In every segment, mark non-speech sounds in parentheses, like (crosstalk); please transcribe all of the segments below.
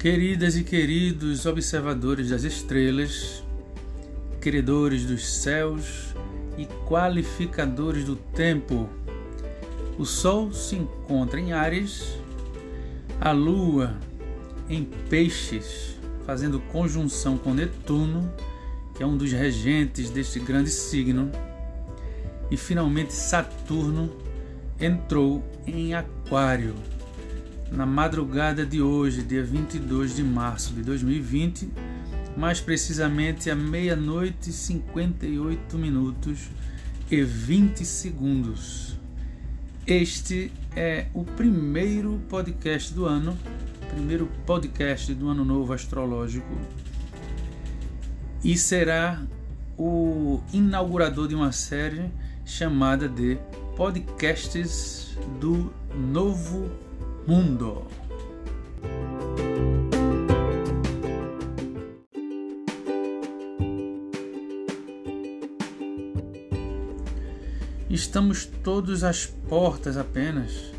Queridas e queridos observadores das estrelas, credores dos céus e qualificadores do tempo, o Sol se encontra em Ares, a Lua em Peixes, fazendo conjunção com Netuno, que é um dos regentes deste grande signo, e finalmente Saturno entrou em Aquário na madrugada de hoje, dia 22 de março de 2020, mais precisamente à meia-noite e 58 minutos e 20 segundos. Este é o primeiro podcast do ano, primeiro podcast do ano novo astrológico e será o inaugurador de uma série chamada de Podcasts do Novo mundo. Estamos todos às portas apenas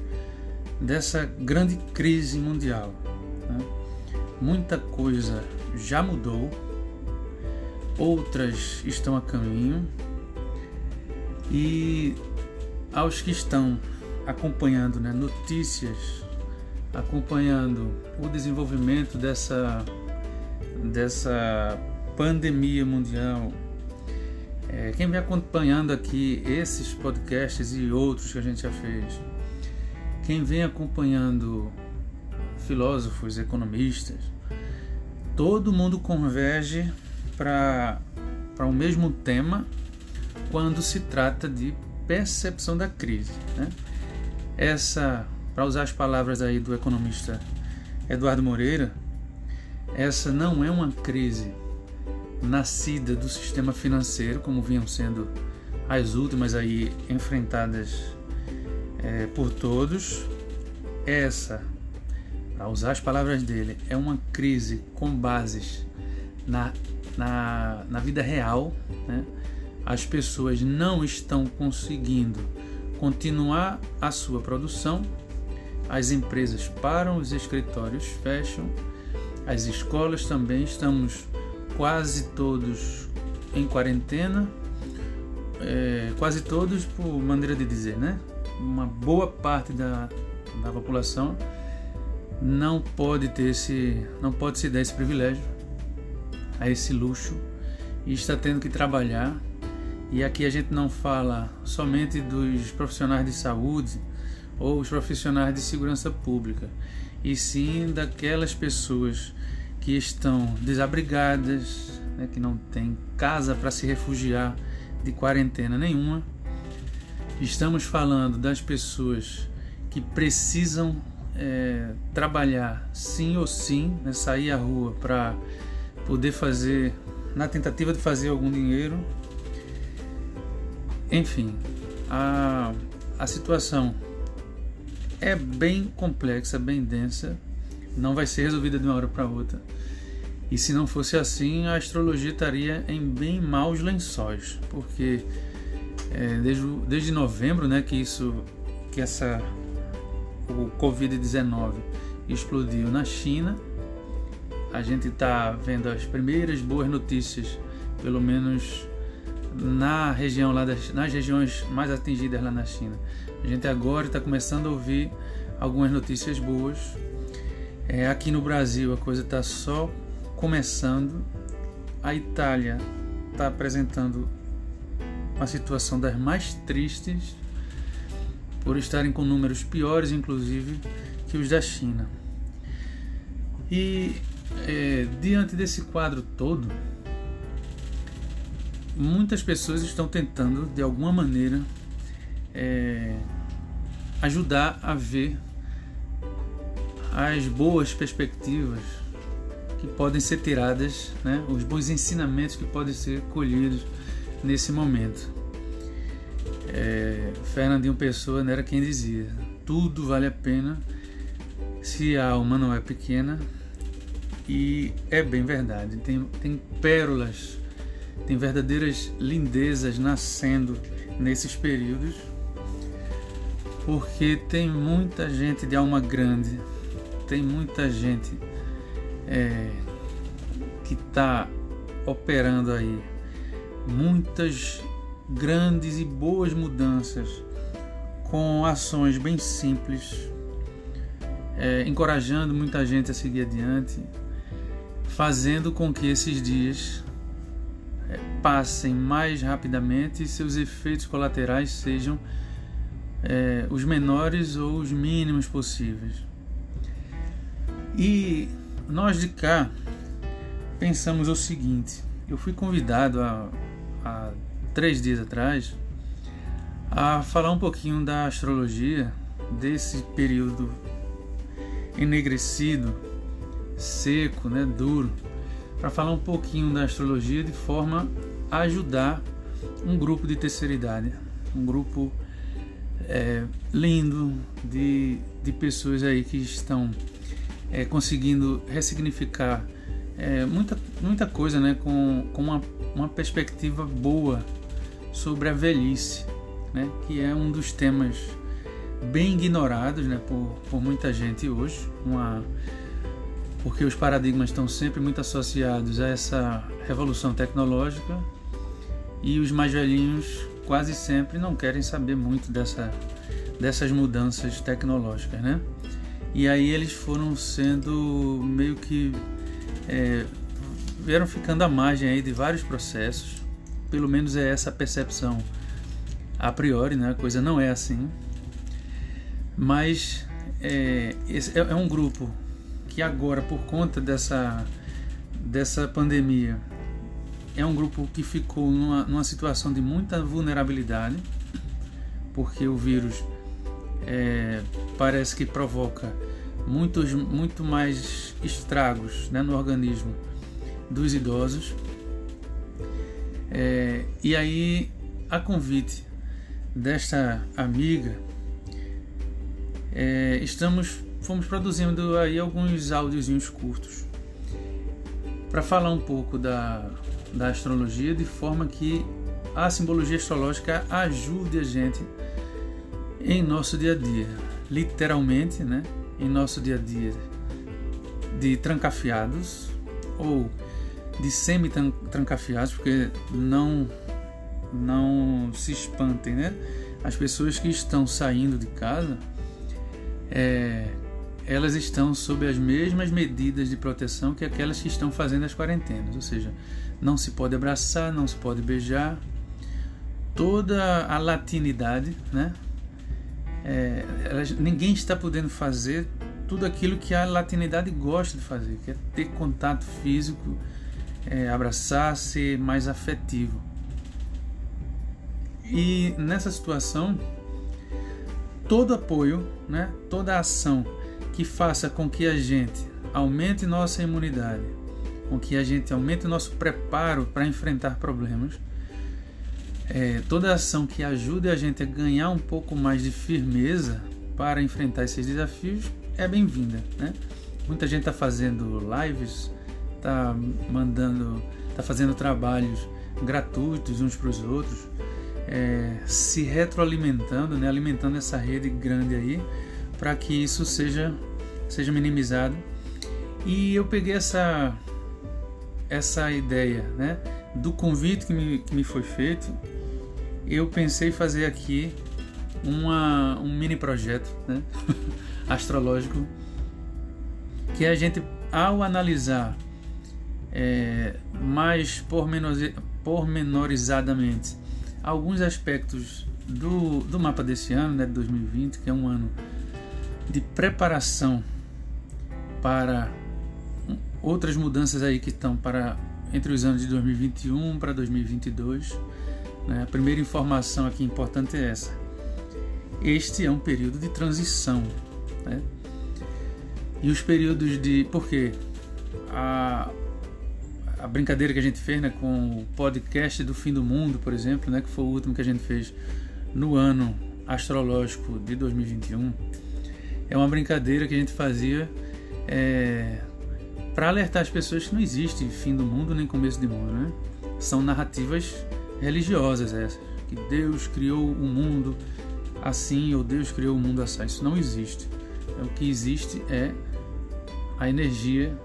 dessa grande crise mundial. Né? Muita coisa já mudou, outras estão a caminho, e aos que estão acompanhando né, notícias acompanhando o desenvolvimento dessa, dessa pandemia mundial. É, quem vem acompanhando aqui esses podcasts e outros que a gente já fez, quem vem acompanhando filósofos, economistas, todo mundo converge para o mesmo tema quando se trata de percepção da crise. Né? Essa para usar as palavras aí do economista Eduardo Moreira, essa não é uma crise nascida do sistema financeiro, como vinham sendo as últimas aí enfrentadas é, por todos. Essa, para usar as palavras dele, é uma crise com bases na, na, na vida real. Né? As pessoas não estão conseguindo continuar a sua produção as empresas param, os escritórios fecham, as escolas também estamos quase todos em quarentena, é, quase todos por maneira de dizer, né? Uma boa parte da, da população não pode ter esse, não pode se dar esse privilégio, a esse luxo e está tendo que trabalhar. E aqui a gente não fala somente dos profissionais de saúde, ou os profissionais de segurança pública, e sim daquelas pessoas que estão desabrigadas, né, que não têm casa para se refugiar de quarentena nenhuma. Estamos falando das pessoas que precisam é, trabalhar sim ou sim, né, sair à rua para poder fazer, na tentativa de fazer algum dinheiro. Enfim, a, a situação é bem complexa, bem densa, não vai ser resolvida de uma hora para outra. E se não fosse assim, a astrologia estaria em bem maus lençóis, porque é, desde, desde novembro, né, que isso, que essa o Covid-19 explodiu na China, a gente está vendo as primeiras boas notícias, pelo menos na região lá das, nas regiões mais atingidas lá na China. A gente agora está começando a ouvir algumas notícias boas. É, aqui no Brasil a coisa está só começando. A Itália está apresentando uma situação das mais tristes, por estarem com números piores, inclusive, que os da China. E é, diante desse quadro todo, muitas pessoas estão tentando, de alguma maneira, é, ajudar a ver as boas perspectivas que podem ser tiradas, né? os bons ensinamentos que podem ser colhidos nesse momento. É, Fernandinho Pessoa né, era quem dizia: tudo vale a pena se a alma não é pequena, e é bem verdade. Tem, tem pérolas, tem verdadeiras lindezas nascendo nesses períodos porque tem muita gente de alma grande, tem muita gente é, que está operando aí muitas grandes e boas mudanças com ações bem simples, é, encorajando muita gente a seguir adiante, fazendo com que esses dias é, passem mais rapidamente e seus efeitos colaterais sejam é, os menores ou os mínimos possíveis. E nós de cá pensamos o seguinte: eu fui convidado há, há três dias atrás a falar um pouquinho da astrologia, desse período enegrecido, seco, né, duro, para falar um pouquinho da astrologia de forma a ajudar um grupo de terceira idade, um grupo é, lindo de, de pessoas aí que estão é, conseguindo ressignificar é, muita, muita coisa né, com, com uma, uma perspectiva boa sobre a velhice, né, que é um dos temas bem ignorados né, por, por muita gente hoje, uma, porque os paradigmas estão sempre muito associados a essa revolução tecnológica e os mais velhinhos quase sempre não querem saber muito dessa, dessas mudanças tecnológicas, né? E aí eles foram sendo meio que é, vieram ficando à margem aí de vários processos, pelo menos é essa a percepção a priori, né? A coisa não é assim, mas é, é, é um grupo que agora por conta dessa dessa pandemia é um grupo que ficou numa, numa situação de muita vulnerabilidade, porque o vírus é, parece que provoca muitos, muito mais estragos né, no organismo dos idosos. É, e aí, a convite desta amiga, é, estamos fomos produzindo aí alguns áudiozinhos curtos para falar um pouco da da astrologia de forma que a simbologia astrológica ajude a gente em nosso dia a dia, literalmente, né? Em nosso dia a dia de trancafiados ou de semi-trancafiados, porque não não se espantem, né? As pessoas que estão saindo de casa, é, elas estão sob as mesmas medidas de proteção que aquelas que estão fazendo as quarentenas, ou seja, não se pode abraçar, não se pode beijar, toda a latinidade, né? É, elas, ninguém está podendo fazer tudo aquilo que a latinidade gosta de fazer, que é ter contato físico, é, abraçar, ser mais afetivo. E nessa situação, todo apoio, né, toda ação que faça com que a gente aumente nossa imunidade, com que a gente aumente o nosso preparo para enfrentar problemas. É, toda ação que ajude a gente a ganhar um pouco mais de firmeza para enfrentar esses desafios é bem-vinda. Né? Muita gente está fazendo lives, está mandando, está fazendo trabalhos gratuitos uns para os outros, é, se retroalimentando, né? alimentando essa rede grande aí, para que isso seja, seja minimizado. E eu peguei essa essa ideia né, do convite que me, que me foi feito, eu pensei fazer aqui uma, um mini projeto né, (laughs) astrológico que a gente, ao analisar é, mais pormenorizadamente alguns aspectos do, do mapa desse ano, né, de 2020, que é um ano de preparação para outras mudanças aí que estão para entre os anos de 2021 para 2022. Né? A primeira informação aqui importante é essa. Este é um período de transição. Né? E os períodos de. Por quê? A, a brincadeira que a gente fez né, com o podcast do fim do mundo, por exemplo, né, que foi o último que a gente fez no ano astrológico de 2021, é uma brincadeira que a gente fazia é, para alertar as pessoas que não existe fim do mundo nem começo de mundo, né? São narrativas religiosas essas, que Deus criou o mundo assim ou Deus criou o mundo assim. Isso não existe. O que existe é a energia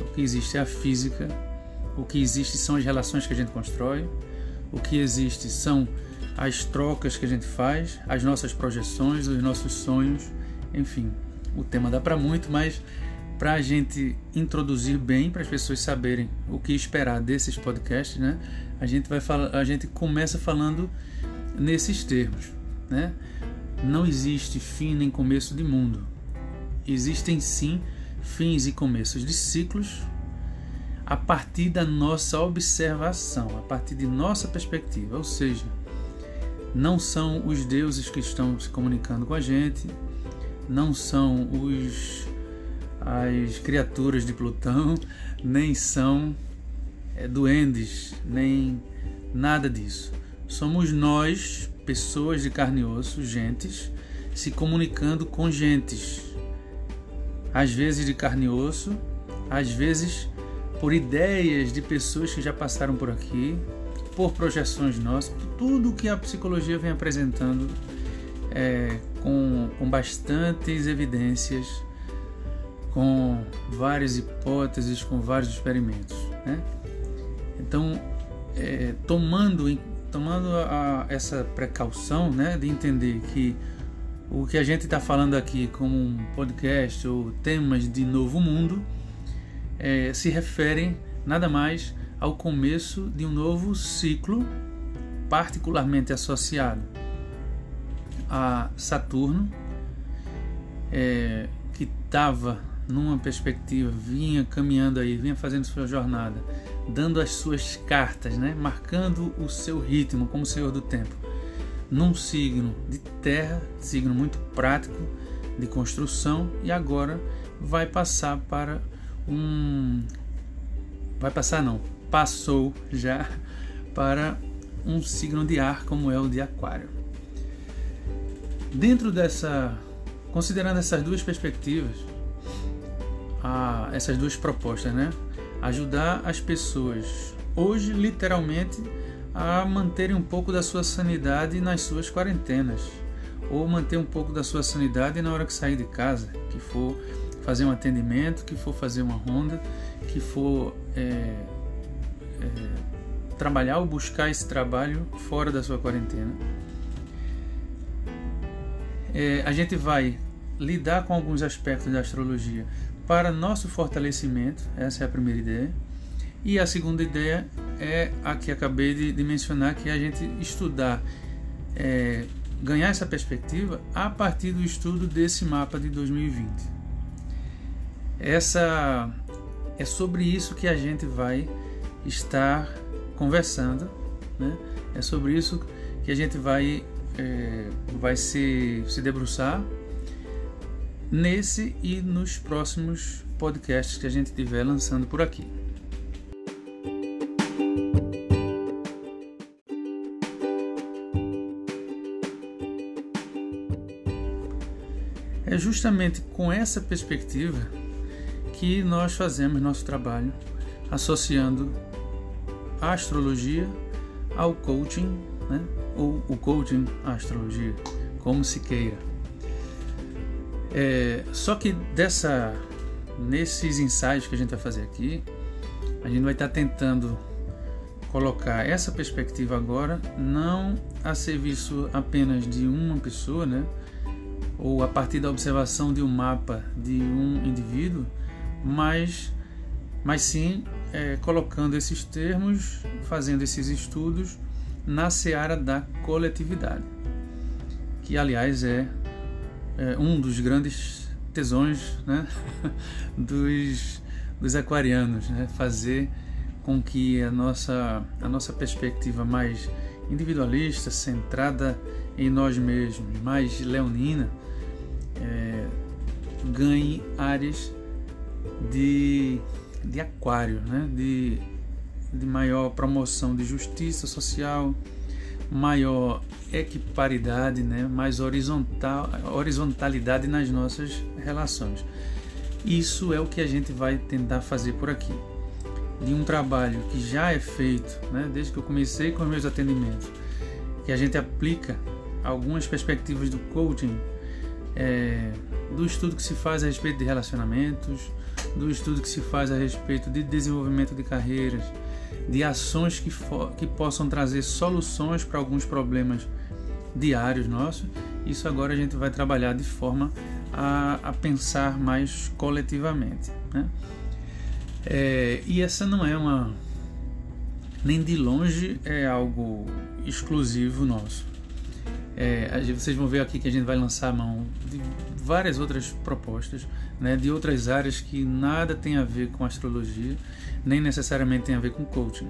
O que existe é a física, o que existe são as relações que a gente constrói, o que existe são as trocas que a gente faz, as nossas projeções, os nossos sonhos, enfim. O tema dá para muito, mas para a gente introduzir bem, para as pessoas saberem o que esperar desses podcasts, né? A gente vai falar, a gente começa falando nesses termos, né? Não existe fim nem começo de mundo. Existem sim fins e começos de ciclos a partir da nossa observação, a partir de nossa perspectiva, ou seja, não são os deuses que estão se comunicando com a gente, não são os as criaturas de Plutão, nem são é, duendes, nem nada disso. Somos nós, pessoas de carne e osso, gentes, se comunicando com gentes. Às vezes de carne e osso, às vezes por ideias de pessoas que já passaram por aqui, por projeções nossas, tudo que a psicologia vem apresentando é, com, com bastantes evidências com várias hipóteses, com vários experimentos. Né? Então, é, tomando, tomando a, essa precaução né, de entender que o que a gente está falando aqui como um podcast ou temas de novo mundo é, se referem nada mais ao começo de um novo ciclo, particularmente associado a Saturno, é, que estava numa perspectiva, vinha caminhando aí, vinha fazendo sua jornada, dando as suas cartas, né? marcando o seu ritmo como Senhor do Tempo, num signo de terra, signo muito prático de construção, e agora vai passar para um. Vai passar, não, passou já para um signo de ar como é o de Aquário. Dentro dessa. Considerando essas duas perspectivas, a essas duas propostas, né? Ajudar as pessoas hoje, literalmente, a manterem um pouco da sua sanidade nas suas quarentenas, ou manter um pouco da sua sanidade na hora que sair de casa, que for fazer um atendimento, que for fazer uma ronda, que for é, é, trabalhar ou buscar esse trabalho fora da sua quarentena. É, a gente vai lidar com alguns aspectos da astrologia para nosso fortalecimento, essa é a primeira ideia. E a segunda ideia é a que acabei de, de mencionar, que é a gente estudar, é, ganhar essa perspectiva a partir do estudo desse mapa de 2020. Essa é sobre isso que a gente vai estar conversando, né? É sobre isso que a gente vai é, vai se, se debruçar nesse e nos próximos podcasts que a gente estiver lançando por aqui. É justamente com essa perspectiva que nós fazemos nosso trabalho, associando a astrologia ao coaching, né? ou o coaching à astrologia, como se queira. É, só que dessa, nesses ensaios que a gente vai fazer aqui, a gente vai estar tentando colocar essa perspectiva agora não a serviço apenas de uma pessoa, né? ou a partir da observação de um mapa de um indivíduo, mas, mas sim é, colocando esses termos, fazendo esses estudos na seara da coletividade, que aliás é é, um dos grandes tesões né, (laughs) dos, dos aquarianos, né, fazer com que a nossa, a nossa perspectiva mais individualista, centrada em nós mesmos, mais leonina, é, ganhe áreas de, de aquário, né, de, de maior promoção de justiça social, maior equiparidade, né? mais horizontal, horizontalidade nas nossas relações. Isso é o que a gente vai tentar fazer por aqui. De um trabalho que já é feito, né? desde que eu comecei com os meus atendimentos, que a gente aplica algumas perspectivas do coaching, é, do estudo que se faz a respeito de relacionamentos, do estudo que se faz a respeito de desenvolvimento de carreiras, de ações que, que possam trazer soluções para alguns problemas diários nossos, isso agora a gente vai trabalhar de forma a, a pensar mais coletivamente. Né? É, e essa não é uma. Nem de longe é algo exclusivo nosso. É, vocês vão ver aqui que a gente vai lançar a mão de várias outras propostas, né, de outras áreas que nada tem a ver com astrologia, nem necessariamente tem a ver com coaching.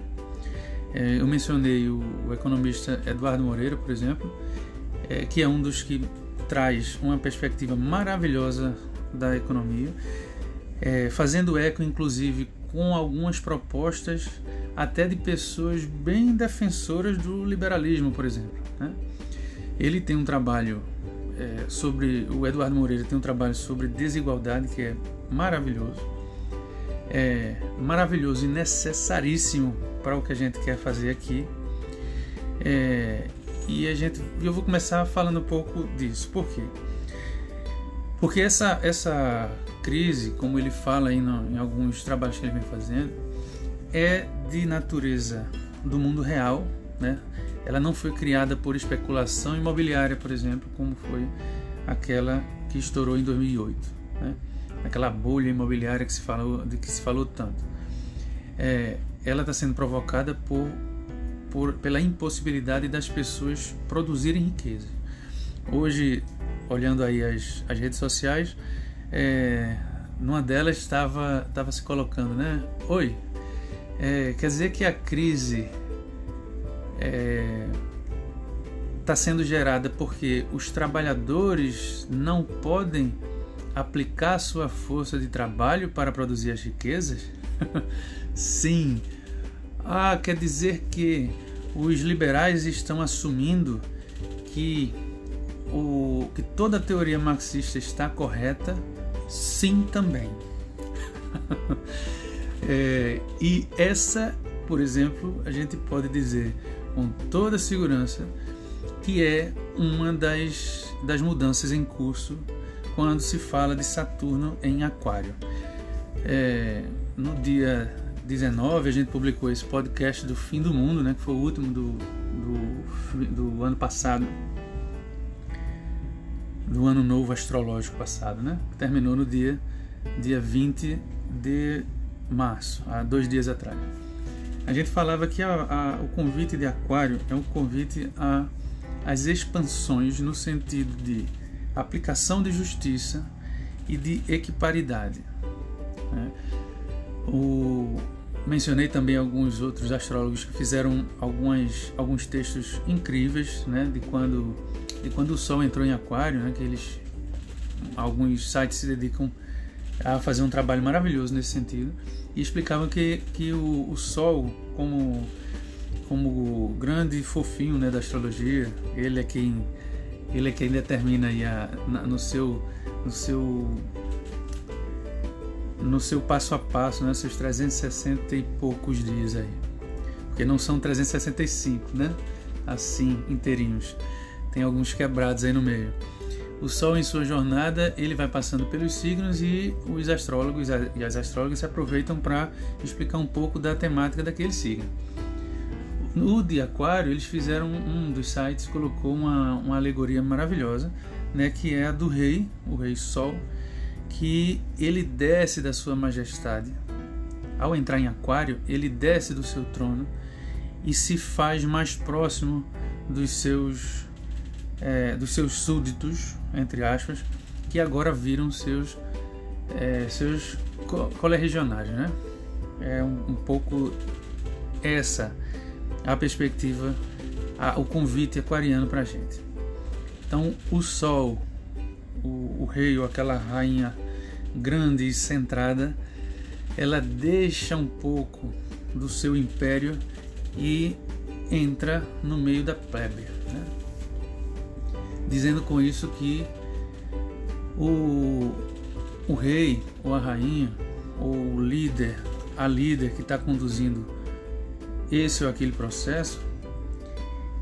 É, eu mencionei o, o, economista Eduardo Moreira, por exemplo, é, que é um dos que traz uma perspectiva maravilhosa da economia, é, fazendo eco, inclusive, com algumas propostas até de pessoas bem defensoras do liberalismo, por exemplo. Né? Ele tem um trabalho é, sobre o Eduardo Moreira tem um trabalho sobre desigualdade que é maravilhoso, é maravilhoso e necessaríssimo para o que a gente quer fazer aqui. É, e a gente, eu vou começar falando um pouco disso. Por quê? Porque essa essa crise, como ele fala aí no, em alguns trabalhos que ele vem fazendo, é de natureza do mundo real, né? Ela não foi criada por especulação imobiliária, por exemplo, como foi aquela que estourou em 2008, né? aquela bolha imobiliária que se falou, de que se falou tanto. É, ela está sendo provocada por, por, pela impossibilidade das pessoas produzirem riqueza. Hoje, olhando aí as, as redes sociais, é, numa delas estava, estava se colocando, né? Oi, é, quer dizer que a crise está é, tá sendo gerada porque os trabalhadores não podem aplicar sua força de trabalho para produzir as riquezas? (laughs) Sim. Ah, quer dizer que os liberais estão assumindo que, o, que toda a teoria marxista está correta? Sim, também. (laughs) é, e essa, por exemplo, a gente pode dizer com toda segurança que é uma das, das mudanças em curso quando se fala de Saturno em Aquário. É, no dia 19 a gente publicou esse podcast do Fim do Mundo, né, que foi o último do, do, do ano passado, do ano novo astrológico passado, né? Terminou no dia, dia 20 de março, há dois dias atrás. A gente falava que a, a, o convite de Aquário é um convite às expansões no sentido de aplicação de justiça e de equiparidade. Né? O, mencionei também alguns outros astrólogos que fizeram algumas, alguns textos incríveis né? de, quando, de quando o Sol entrou em Aquário, né? que eles, alguns sites se dedicam a fazer um trabalho maravilhoso nesse sentido e explicavam que, que o, o Sol, como, como grande fofinho né, da astrologia, ele é quem, ele é quem determina aí a, na, no, seu, no, seu, no seu passo a passo, né, seus 360 e poucos dias aí. Porque não são 365, né? Assim, inteirinhos. Tem alguns quebrados aí no meio. O Sol em sua jornada ele vai passando pelos signos e os astrólogos e as astrólogas se aproveitam para explicar um pouco da temática daquele signo. No de Aquário eles fizeram um dos sites colocou uma, uma alegoria maravilhosa, né, que é a do Rei, o Rei Sol, que ele desce da sua majestade. Ao entrar em Aquário ele desce do seu trono e se faz mais próximo dos seus é, dos seus súditos, entre aspas, que agora viram seus, é, seus co colerregionários. Né? É um, um, pouco essa a perspectiva, a, o convite aquariano para a gente. Então, o Sol, o, o rei ou aquela rainha grande e centrada, ela deixa um pouco do seu império e entra no meio da plebe. Né? Dizendo com isso que o, o rei ou a rainha ou o líder, a líder que está conduzindo esse ou aquele processo,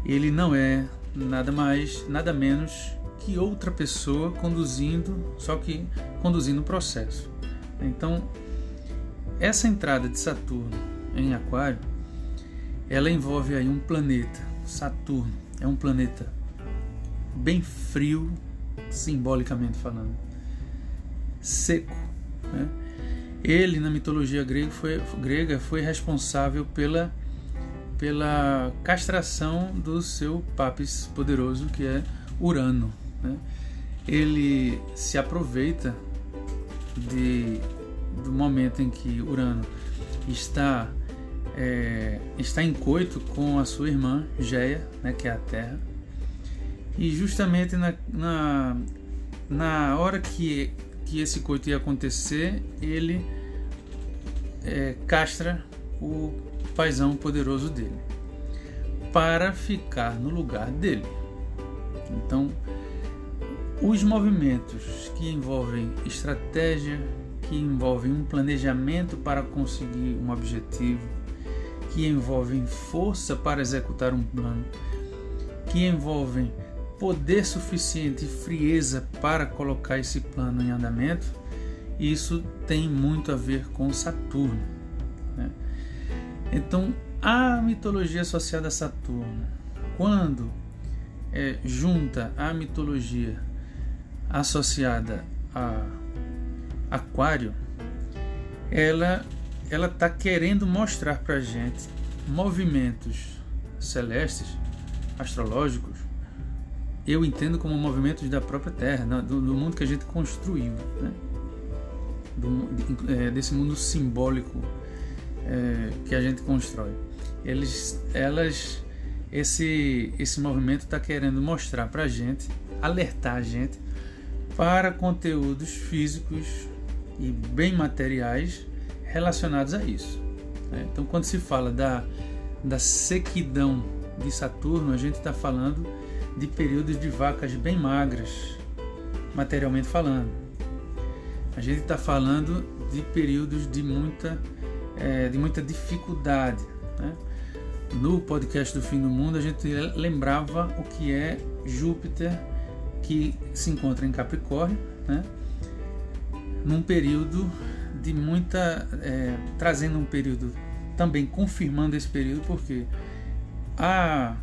ele não é nada mais, nada menos que outra pessoa conduzindo, só que conduzindo o processo. Então, essa entrada de Saturno em Aquário, ela envolve aí um planeta, Saturno, é um planeta bem frio, simbolicamente falando, seco. Né? Ele, na mitologia grega foi, grega, foi responsável pela, pela castração do seu papis poderoso, que é Urano. Né? Ele se aproveita de, do momento em que Urano está, é, está em coito com a sua irmã Geia, né, que é a Terra, e justamente na, na, na hora que, que esse coito ia acontecer, ele é, castra o paisão poderoso dele para ficar no lugar dele. Então, os movimentos que envolvem estratégia, que envolvem um planejamento para conseguir um objetivo, que envolvem força para executar um plano, que envolvem poder suficiente e frieza para colocar esse plano em andamento, isso tem muito a ver com Saturno. Né? Então, a mitologia associada a Saturno, quando é, junta a mitologia associada a Aquário, ela ela está querendo mostrar para gente movimentos celestes, astrológicos, eu entendo como movimentos da própria Terra, do, do mundo que a gente construiu, né? do, é, desse mundo simbólico é, que a gente constrói. Eles, elas, esse, esse movimento está querendo mostrar para a gente, alertar a gente para conteúdos físicos e bem materiais relacionados a isso. Né? Então, quando se fala da, da sequidão de Saturno, a gente está falando de períodos de vacas bem magras, materialmente falando. A gente está falando de períodos de muita, é, de muita dificuldade. Né? No podcast do Fim do Mundo, a gente lembrava o que é Júpiter que se encontra em Capricórnio, né? num período de muita. É, trazendo um período, também confirmando esse período, porque a,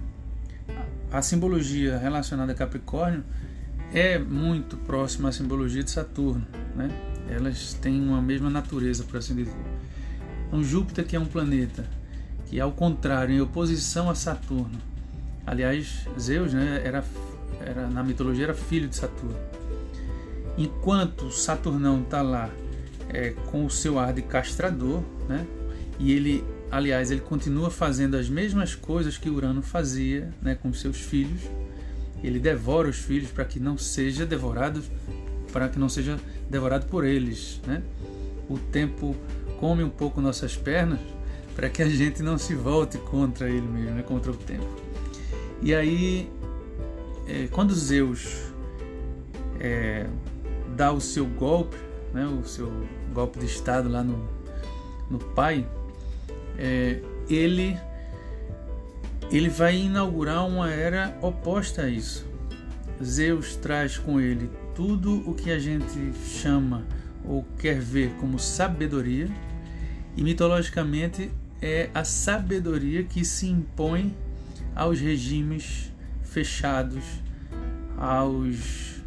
a simbologia relacionada a Capricórnio é muito próxima à simbologia de Saturno, né? elas têm uma mesma natureza, por assim dizer. Então, Júpiter, que é um planeta que, ao contrário, em oposição a Saturno, aliás, Zeus né, era era na mitologia era filho de Saturno. Enquanto Saturnão está lá é, com o seu ar de castrador, né? E ele, aliás, ele continua fazendo as mesmas coisas que Urano fazia, né, com seus filhos. Ele devora os filhos para que não seja devorado, para que não seja devorado por eles, né? O tempo come um pouco nossas pernas para que a gente não se volte contra ele mesmo, né? contra o tempo. E aí é, quando Zeus é, dá o seu golpe, né, o seu golpe de estado lá no, no pai, é, ele ele vai inaugurar uma era oposta a isso. Zeus traz com ele tudo o que a gente chama ou quer ver como sabedoria, e mitologicamente é a sabedoria que se impõe aos regimes fechados aos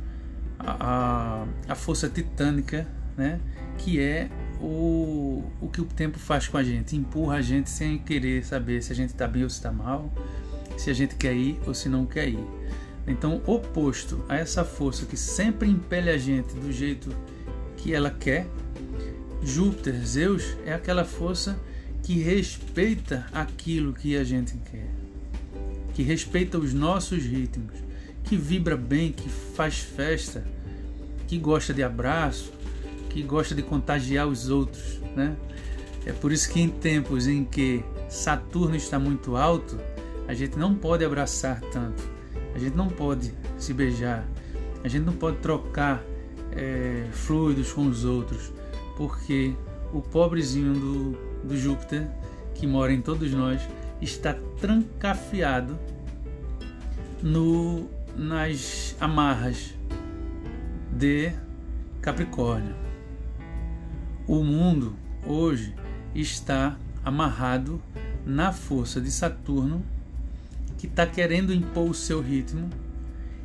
a, a, a força titânica, né? Que é o, o que o tempo faz com a gente, empurra a gente sem querer saber se a gente está bem ou se está mal, se a gente quer ir ou se não quer ir. Então, oposto a essa força que sempre impele a gente do jeito que ela quer, Júpiter, Zeus, é aquela força que respeita aquilo que a gente quer que respeita os nossos ritmos, que vibra bem, que faz festa, que gosta de abraço, que gosta de contagiar os outros, né? É por isso que em tempos em que Saturno está muito alto, a gente não pode abraçar tanto, a gente não pode se beijar, a gente não pode trocar é, fluidos com os outros, porque o pobrezinho do, do Júpiter, que mora em todos nós, está trancafiado no, nas amarras de Capricórnio. O mundo, hoje está amarrado na força de Saturno, que está querendo impor o seu ritmo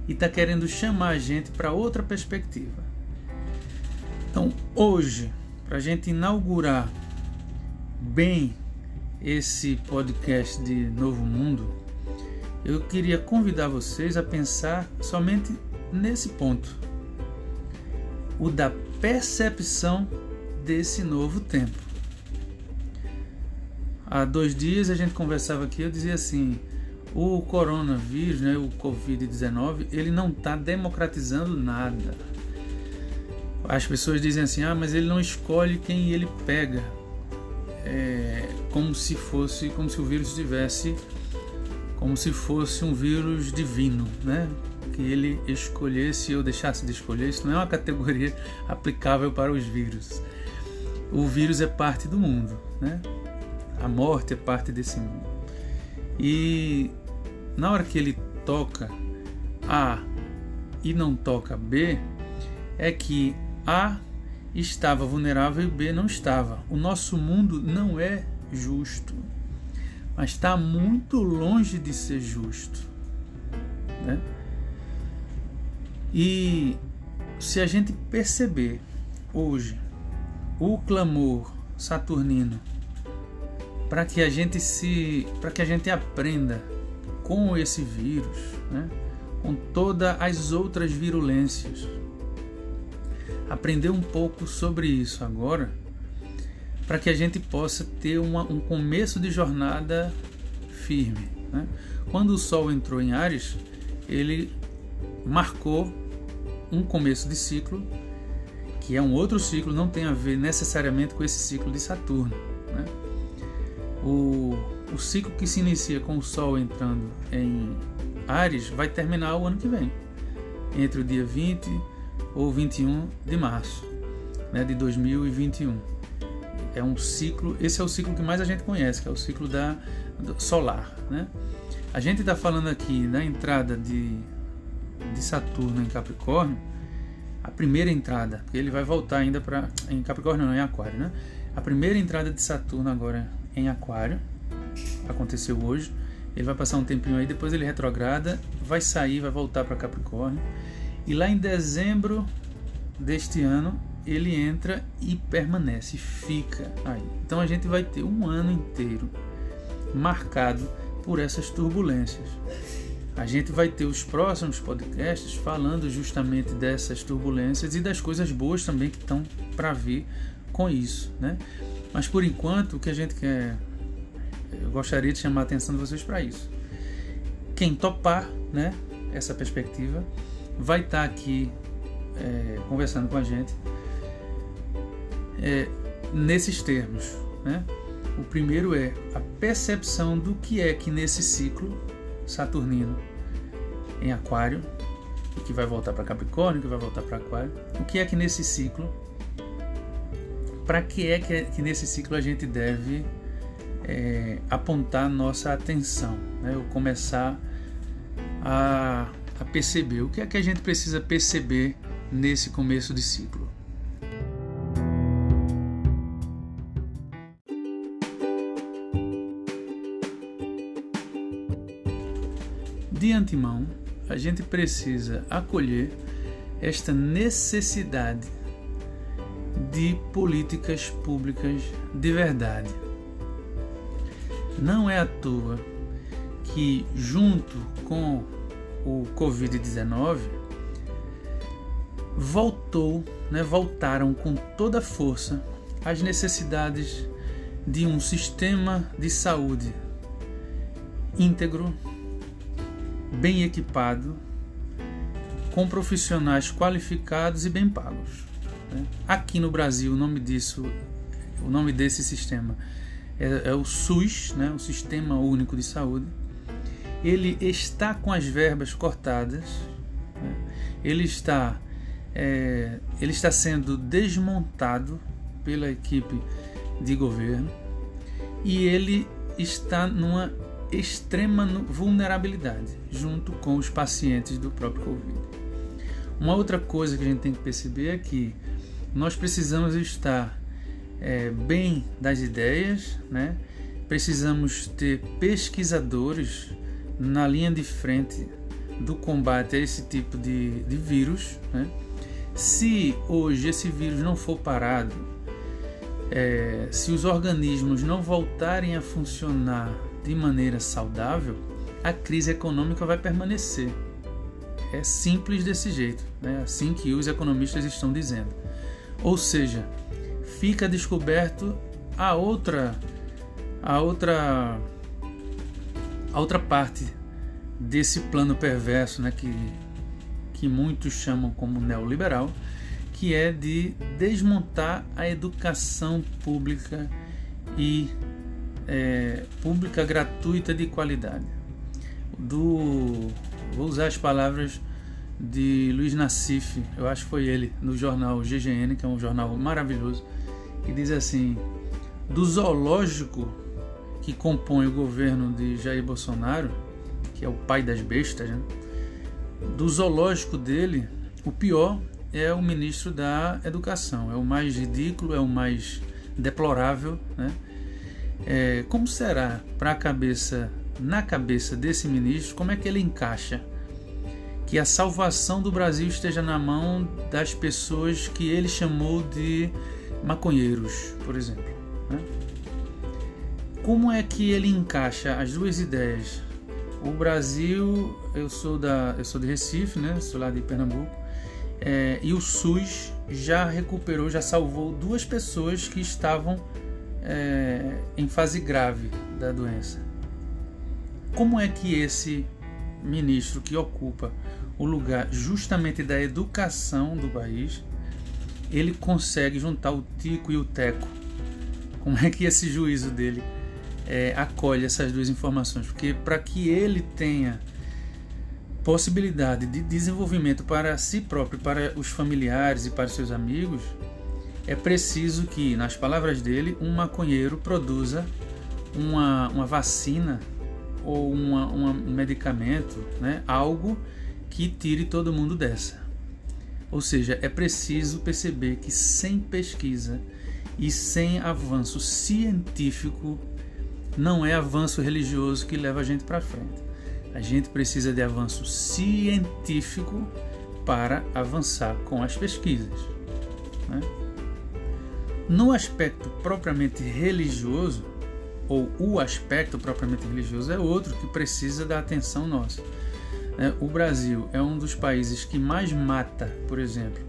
e está querendo chamar a gente para outra perspectiva. Então, hoje, para a gente inaugurar bem esse podcast de Novo Mundo, eu queria convidar vocês a pensar somente nesse ponto: o da percepção desse novo tempo. Há dois dias a gente conversava aqui, eu dizia assim: o coronavírus, né, o Covid-19, ele não está democratizando nada. As pessoas dizem assim: ah, mas ele não escolhe quem ele pega. É, como se fosse, como se o vírus tivesse, como se fosse um vírus divino, né? Que ele escolhesse ou deixasse de escolher. Isso não é uma categoria (laughs) aplicável para os vírus. O vírus é parte do mundo, né? A morte é parte desse mundo. E na hora que ele toca A e não toca B, é que A estava vulnerável e B não estava. O nosso mundo não é justo, mas está muito longe de ser justo. Né? E se a gente perceber hoje o clamor saturnino para que a gente se para que a gente aprenda com esse vírus, né? com todas as outras virulências. Aprender um pouco sobre isso agora, para que a gente possa ter uma, um começo de jornada firme. Né? Quando o Sol entrou em Ares, ele marcou um começo de ciclo, que é um outro ciclo, não tem a ver necessariamente com esse ciclo de Saturno. Né? O o ciclo que se inicia com o Sol entrando em Ares vai terminar o ano que vem, entre o dia 20 ou 21 de março né, de 2021. É um ciclo, esse é o ciclo que mais a gente conhece, que é o ciclo da solar. Né? A gente está falando aqui da entrada de, de Saturno em Capricórnio, a primeira entrada, ele vai voltar ainda para em Capricórnio não, em Aquário, né? A primeira entrada de Saturno agora em Aquário, aconteceu hoje. Ele vai passar um tempinho aí, depois ele retrograda, vai sair, vai voltar para Capricórnio. E lá em dezembro deste ano, ele entra e permanece, fica aí. Então a gente vai ter um ano inteiro marcado por essas turbulências. A gente vai ter os próximos podcasts falando justamente dessas turbulências e das coisas boas também que estão para vir com isso, né? Mas por enquanto o que a gente quer eu gostaria de chamar a atenção de vocês para isso. Quem topar né, essa perspectiva vai estar tá aqui é, conversando com a gente é, nesses termos. Né? O primeiro é a percepção do que é que nesse ciclo saturnino em Aquário, que vai voltar para Capricórnio, que vai voltar para Aquário, o que é que nesse ciclo, para que é que, que nesse ciclo a gente deve é, apontar nossa atenção, né? ou começar a, a perceber o que é que a gente precisa perceber nesse começo de ciclo. De antemão, a gente precisa acolher esta necessidade de políticas públicas de verdade. Não é à toa que, junto com o Covid-19, voltou, né, voltaram com toda a força as necessidades de um sistema de saúde íntegro, bem equipado, com profissionais qualificados e bem pagos. Né? Aqui no Brasil, o nome disso, o nome desse sistema é, é o SUS, né, o Sistema Único de Saúde. Ele está com as verbas cortadas, né, ele, está, é, ele está sendo desmontado pela equipe de governo e ele está numa extrema vulnerabilidade junto com os pacientes do próprio Covid. Uma outra coisa que a gente tem que perceber é que nós precisamos estar é, bem das ideias, né? precisamos ter pesquisadores na linha de frente do combate a esse tipo de, de vírus. Né? Se hoje esse vírus não for parado, é, se os organismos não voltarem a funcionar de maneira saudável, a crise econômica vai permanecer. É simples desse jeito, né? assim que os economistas estão dizendo. Ou seja, fica descoberto a outra a outra a outra parte desse plano perverso, né, que que muitos chamam como neoliberal, que é de desmontar a educação pública e é, pública gratuita de qualidade. Do vou usar as palavras de Luiz Nassif, eu acho que foi ele, no jornal GGN, que é um jornal maravilhoso, que diz assim: do zoológico que compõe o governo de Jair Bolsonaro, que é o pai das bestas, né? do zoológico dele, o pior é o ministro da Educação, é o mais ridículo, é o mais deplorável, né? É, como será para a cabeça, na cabeça desse ministro, como é que ele encaixa que a salvação do Brasil esteja na mão das pessoas que ele chamou de maconheiros, por exemplo. Né? Como é que ele encaixa as duas ideias? O Brasil, eu sou da, eu sou de Recife, né? Sou lá de Pernambuco. É, e o SUS já recuperou, já salvou duas pessoas que estavam é, em fase grave da doença. Como é que esse ministro que ocupa o lugar justamente da educação do país ele consegue juntar o tico e o teco. Como é que esse juízo dele é, acolhe essas duas informações? Porque para que ele tenha possibilidade de desenvolvimento para si próprio, para os familiares e para os seus amigos, é preciso que, nas palavras dele, um maconheiro produza uma, uma vacina ou uma, uma, um medicamento, né? algo que tire todo mundo dessa. Ou seja, é preciso perceber que sem pesquisa e sem avanço científico não é avanço religioso que leva a gente para frente. A gente precisa de avanço científico para avançar com as pesquisas. Né? No aspecto propriamente religioso, ou o aspecto propriamente religioso é outro que precisa da atenção nossa. É, o Brasil é um dos países que mais mata, por exemplo,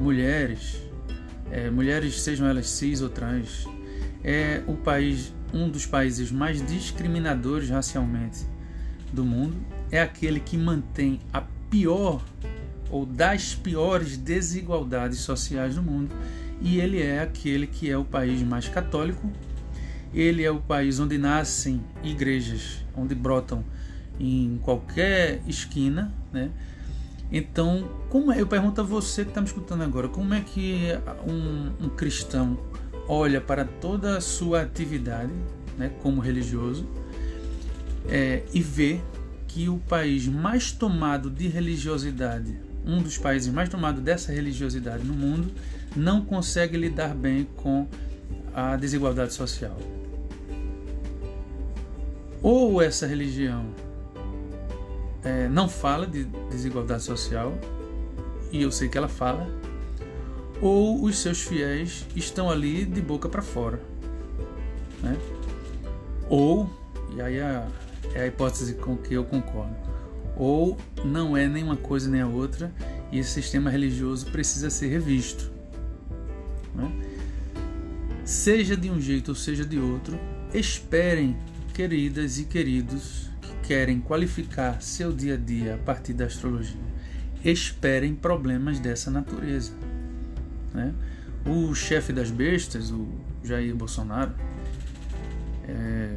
mulheres, é, mulheres sejam elas cis ou trans. É o país, um dos países mais discriminadores racialmente do mundo. É aquele que mantém a pior ou das piores desigualdades sociais do mundo. E ele é aquele que é o país mais católico. Ele é o país onde nascem igrejas, onde brotam em qualquer esquina, né? Então, como é, eu pergunto a você que está me escutando agora, como é que um, um, cristão olha para toda a sua atividade, né, como religioso, é, e vê que o país mais tomado de religiosidade, um dos países mais tomados dessa religiosidade no mundo, não consegue lidar bem com a desigualdade social? Ou essa religião é, não fala de desigualdade social, e eu sei que ela fala, ou os seus fiéis estão ali de boca para fora. Né? Ou, e aí é, é a hipótese com que eu concordo, ou não é nem uma coisa nem a outra, e esse sistema religioso precisa ser revisto. Né? Seja de um jeito ou seja de outro, esperem, queridas e queridos, querem qualificar seu dia a dia a partir da astrologia, esperem problemas dessa natureza. Né? O chefe das bestas, o Jair Bolsonaro, é,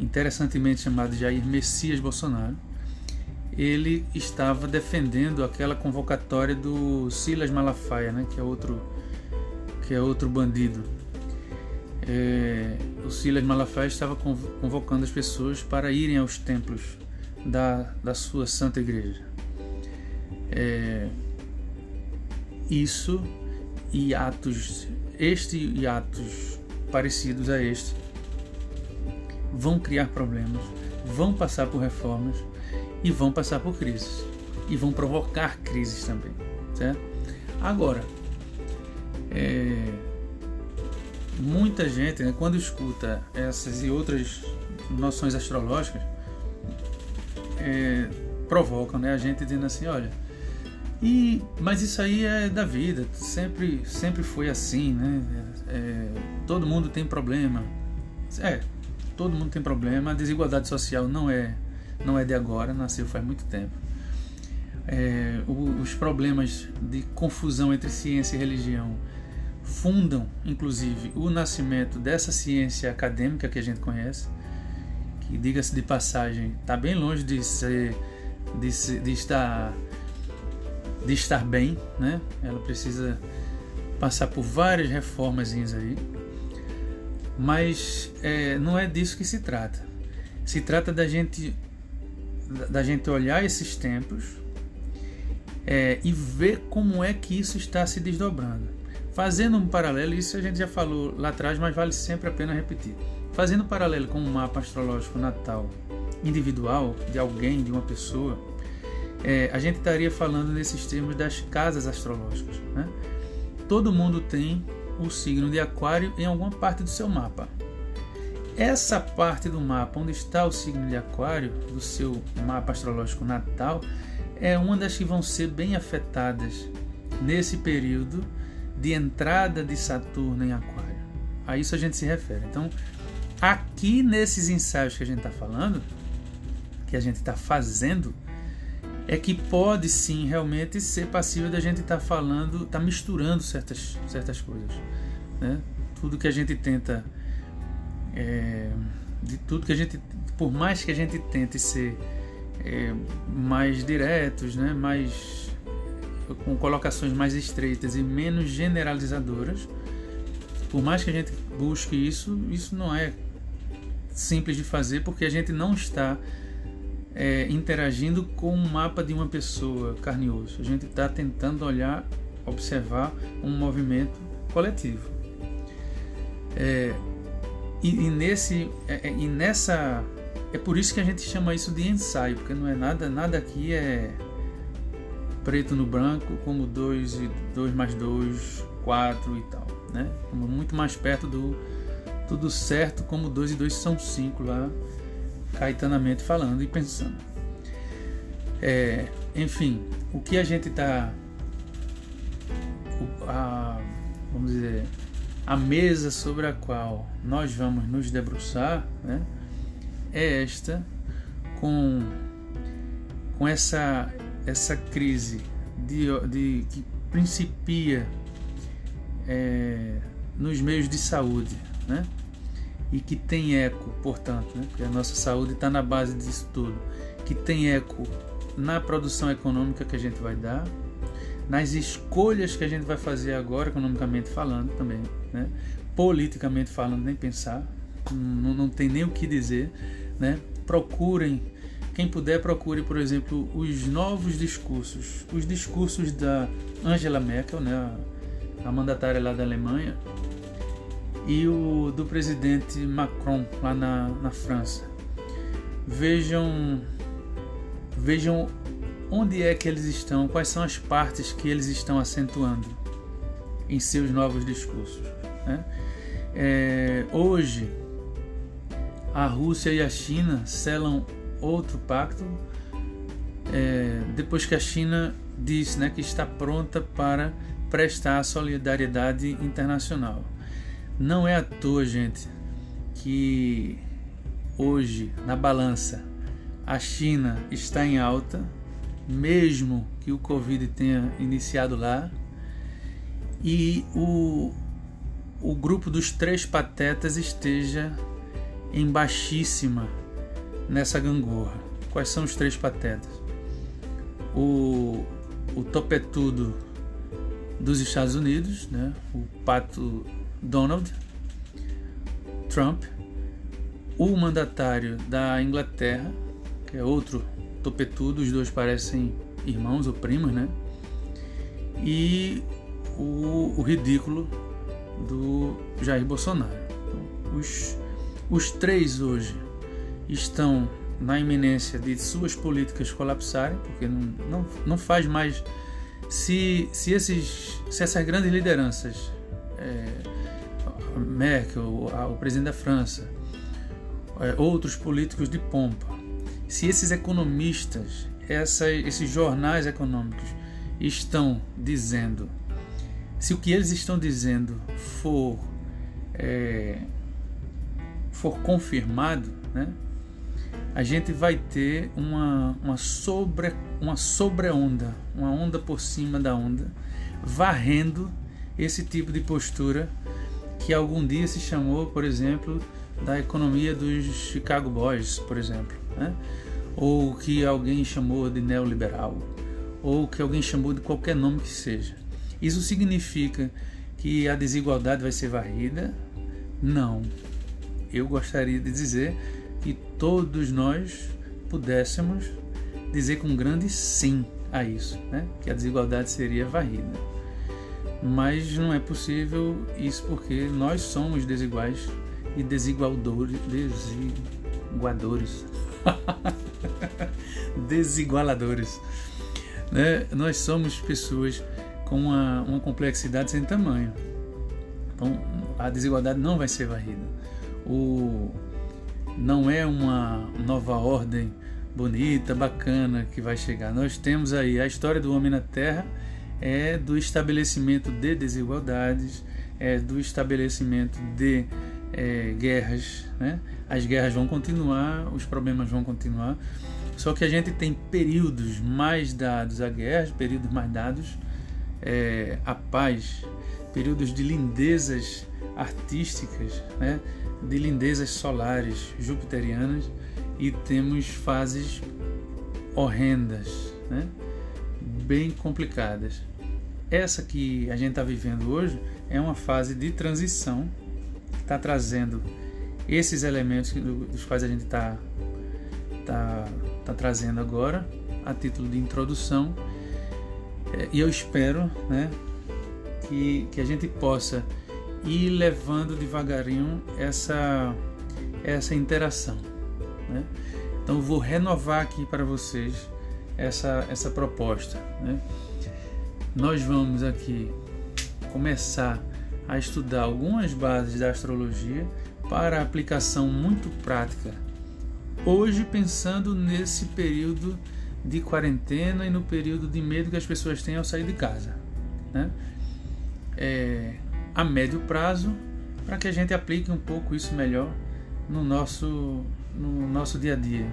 interessantemente chamado Jair Messias Bolsonaro, ele estava defendendo aquela convocatória do Silas Malafaia, né, que é outro que é outro bandido é, o Silas Malafaia estava convocando as pessoas para irem aos templos da, da sua Santa Igreja. É, isso e atos, este e atos parecidos a este, vão criar problemas, vão passar por reformas e vão passar por crises e vão provocar crises também, certo? Agora, é, muita gente, né, quando escuta essas e outras noções astrológicas, é, provocam né, a gente dizendo assim, olha, e, mas isso aí é da vida, sempre, sempre foi assim, né? É, todo mundo tem problema. É, todo mundo tem problema. A desigualdade social não é, não é de agora, nasceu faz muito tempo. É, os problemas de confusão entre ciência e religião fundam, inclusive, o nascimento dessa ciência acadêmica que a gente conhece, que, diga-se de passagem, está bem longe de ser, de, de estar de estar bem, né? Ela precisa passar por várias reformas aí, mas é, não é disso que se trata. Se trata da gente da gente olhar esses tempos é, e ver como é que isso está se desdobrando. Fazendo um paralelo, isso a gente já falou lá atrás, mas vale sempre a pena repetir. Fazendo um paralelo com um mapa astrológico natal individual de alguém, de uma pessoa, é, a gente estaria falando nesses termos das casas astrológicas. Né? Todo mundo tem o signo de Aquário em alguma parte do seu mapa. Essa parte do mapa onde está o signo de Aquário, do seu mapa astrológico natal, é uma das que vão ser bem afetadas nesse período de entrada de Saturno em Aquário. A isso a gente se refere. Então, aqui nesses ensaios que a gente está falando, que a gente está fazendo, é que pode sim realmente ser passível da gente estar tá falando, estar tá misturando certas, certas coisas. Né? Tudo que a gente tenta. É, de tudo que a gente. Por mais que a gente tente ser é, mais diretos, né? mais, com colocações mais estreitas e menos generalizadoras, por mais que a gente busque isso, isso não é simples de fazer porque a gente não está é, interagindo com um mapa de uma pessoa carne e osso. A gente está tentando olhar, observar um movimento coletivo. É, e, e, nesse, é, é, e nessa. É por isso que a gente chama isso de ensaio, porque não é nada, nada aqui é preto no branco, como 2 e 2 mais 2, 4 e tal. Né? Muito mais perto do tudo certo, como 2 e 2 são 5 lá caetanamente falando e pensando. É, enfim, o que a gente está. Vamos dizer. A mesa sobre a qual nós vamos nos debruçar né, é esta, com, com essa, essa crise de, de, que principia é, nos meios de saúde. Né? e que tem eco, portanto, né, porque a nossa saúde está na base disso tudo, que tem eco na produção econômica que a gente vai dar, nas escolhas que a gente vai fazer agora, economicamente falando também, né, politicamente falando, nem pensar, não, não tem nem o que dizer, né, procurem, quem puder procure, por exemplo, os novos discursos, os discursos da Angela Merkel, né, a, a mandatária lá da Alemanha, e o do presidente Macron lá na, na França. Vejam, vejam onde é que eles estão, quais são as partes que eles estão acentuando em seus novos discursos. Né? É, hoje, a Rússia e a China selam outro pacto é, depois que a China disse né, que está pronta para prestar solidariedade internacional. Não é à toa, gente, que hoje na balança a China está em alta, mesmo que o Covid tenha iniciado lá, e o, o grupo dos três patetas esteja em baixíssima nessa gangorra. Quais são os três patetas? O, o topetudo dos Estados Unidos, né? o pato Donald Trump, o mandatário da Inglaterra, que é outro topetudo, os dois parecem irmãos ou primos, né? E o, o ridículo do Jair Bolsonaro. Então, os, os três hoje estão na iminência de suas políticas colapsarem, porque não, não, não faz mais. Se, se, esses, se essas grandes lideranças, é, Merkel, o, o presidente da França, é, outros políticos de pompa, se esses economistas, essa, esses jornais econômicos estão dizendo, se o que eles estão dizendo for, é, for confirmado, né, a gente vai ter uma, uma, sobre, uma sobre-onda, uma onda por cima da onda, varrendo esse tipo de postura que algum dia se chamou, por exemplo, da economia dos Chicago Boys, por exemplo, né? ou que alguém chamou de neoliberal, ou que alguém chamou de qualquer nome que seja. Isso significa que a desigualdade vai ser varrida? Não. Eu gostaria de dizer que todos nós pudéssemos dizer com grande sim a isso, né? que a desigualdade seria varrida. Mas não é possível isso porque nós somos desiguais e desigualdores, desiguadores, (laughs) desigualadores. Né? Nós somos pessoas com uma, uma complexidade sem tamanho. Então a desigualdade não vai ser varrida. O, não é uma nova ordem bonita, bacana que vai chegar. Nós temos aí a história do homem na Terra é do estabelecimento de desigualdades, é do estabelecimento de é, guerras. Né? As guerras vão continuar, os problemas vão continuar. Só que a gente tem períodos mais dados a guerras, períodos mais dados é, à paz, períodos de lindezas artísticas, né? de lindezas solares jupiterianas e temos fases horrendas, né? bem complicadas. Essa que a gente está vivendo hoje é uma fase de transição, está trazendo esses elementos dos quais a gente está tá, tá trazendo agora, a título de introdução, é, e eu espero né, que, que a gente possa ir levando devagarinho essa, essa interação. Né? Então vou renovar aqui para vocês essa, essa proposta. Né? Nós vamos aqui começar a estudar algumas bases da astrologia para aplicação muito prática. Hoje pensando nesse período de quarentena e no período de medo que as pessoas têm ao sair de casa. Né? É, a médio prazo para que a gente aplique um pouco isso melhor no nosso, no nosso dia a dia.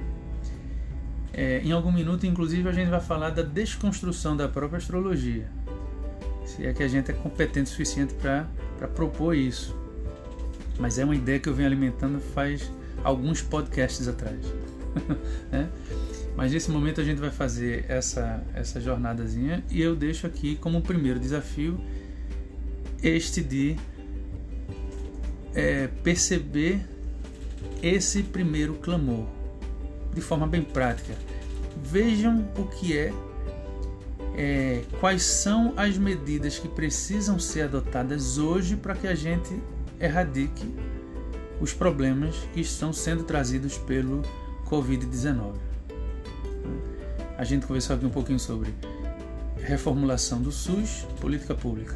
É, em algum minuto, inclusive, a gente vai falar da desconstrução da própria astrologia. Se é que a gente é competente o suficiente para propor isso. Mas é uma ideia que eu venho alimentando faz alguns podcasts atrás. (laughs) né? Mas nesse momento a gente vai fazer essa, essa jornadazinha e eu deixo aqui como primeiro desafio este de é, perceber esse primeiro clamor de forma bem prática. Vejam o que é, é quais são as medidas que precisam ser adotadas hoje para que a gente erradique os problemas que estão sendo trazidos pelo Covid-19. A gente conversou aqui um pouquinho sobre reformulação do SUS, política pública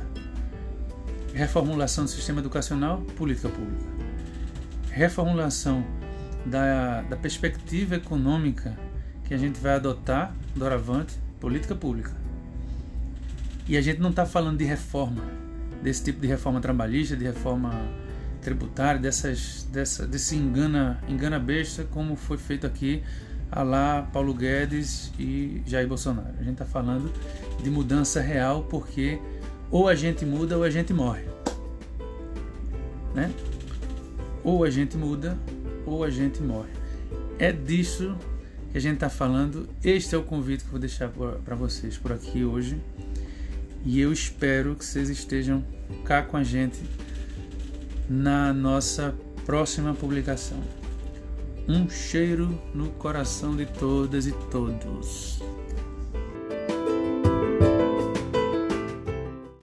reformulação do sistema educacional, política pública. Reformulação da, da perspectiva econômica que a gente vai adotar doravante, política pública. E a gente não está falando de reforma, desse tipo de reforma trabalhista, de reforma tributária, dessas, dessa, desse engana, engana besta, como foi feito aqui a lá Paulo Guedes e Jair Bolsonaro. A gente está falando de mudança real porque ou a gente muda ou a gente morre. Né? Ou a gente muda ou a gente morre. É disso que a gente está falando. Este é o convite que eu vou deixar para vocês por aqui hoje. E eu espero que vocês estejam cá com a gente na nossa próxima publicação. Um cheiro no coração de todas e todos.